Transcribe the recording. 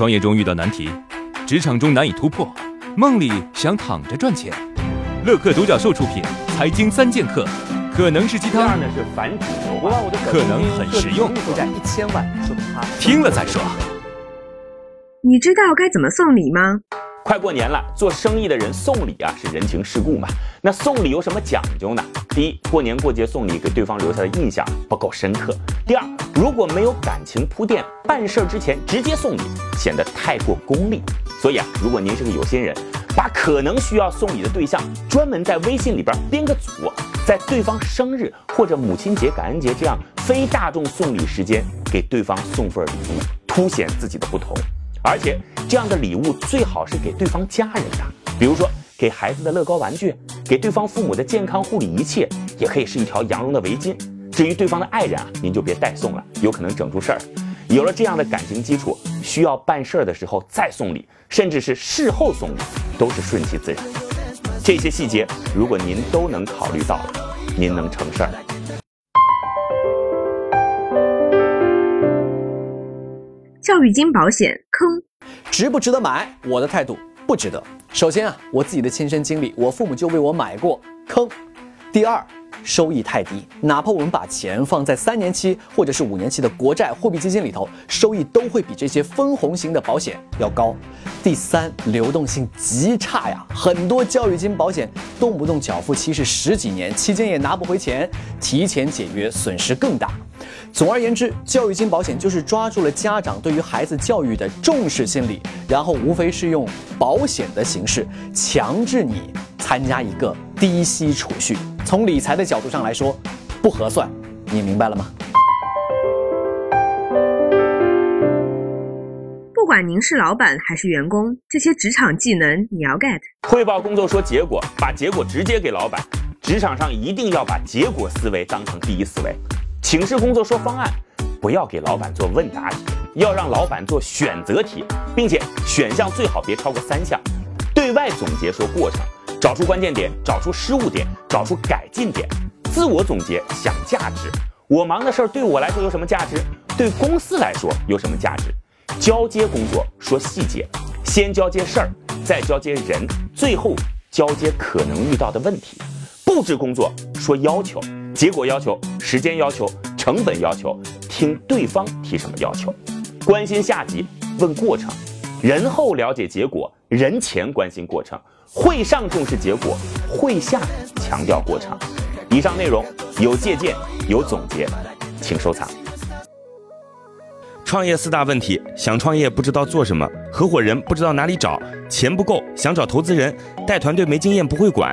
创业中遇到难题，职场中难以突破，梦里想躺着赚钱。乐客独角兽出品《财经三剑客》，可能是鸡汤，呢是反主流可能很实用，负债一千万，说明他听了再说。你知道该怎么送礼吗？快过年了，做生意的人送礼啊是人情世故嘛。那送礼有什么讲究呢？第一，过年过节送礼给对方留下的印象不够深刻；第二，如果没有感情铺垫，办事之前直接送礼显得太过功利。所以啊，如果您是个有心人，把可能需要送礼的对象专门在微信里边编个组，在对方生日或者母亲节、感恩节这样非大众送礼时间给对方送份礼物，凸显自己的不同。而且这样的礼物最好是给对方家人的，比如说给孩子的乐高玩具，给对方父母的健康护理仪器，也可以是一条羊绒的围巾。至于对方的爱人啊，您就别代送了，有可能整出事儿。有了这样的感情基础，需要办事儿的时候再送礼，甚至是事后送礼，都是顺其自然。这些细节如果您都能考虑到，您能成事儿。教育金保险坑，值不值得买？我的态度不值得。首先啊，我自己的亲身经历，我父母就为我买过坑。第二，收益太低，哪怕我们把钱放在三年期或者是五年期的国债、货币基金里头，收益都会比这些分红型的保险要高。第三，流动性极差呀，很多教育金保险动不动缴付期是十几年，期间也拿不回钱，提前解约损失更大。总而言之，教育金保险就是抓住了家长对于孩子教育的重视心理，然后无非是用保险的形式强制你参加一个低息储蓄。从理财的角度上来说，不合算。你明白了吗？管您是老板还是员工，这些职场技能你要 get。汇报工作说结果，把结果直接给老板。职场上一定要把结果思维当成第一思维。请示工作说方案，不要给老板做问答题，要让老板做选择题，并且选项最好别超过三项。对外总结说过程，找出关键点，找出失误点，找出改进点。自我总结想价值，我忙的事儿对我来说有什么价值？对公司来说有什么价值？交接工作说细节，先交接事儿，再交接人，最后交接可能遇到的问题。布置工作说要求。结果要求、时间要求、成本要求，听对方提什么要求，关心下级问过程，人。后了解结果，人。前关心过程，会上重视结果，会下强调过程。以上内容有借鉴有总结，请收藏。创业四大问题：想创业不知道做什么，合伙人不知道哪里找，钱不够想找投资人，带团队没经验不会管。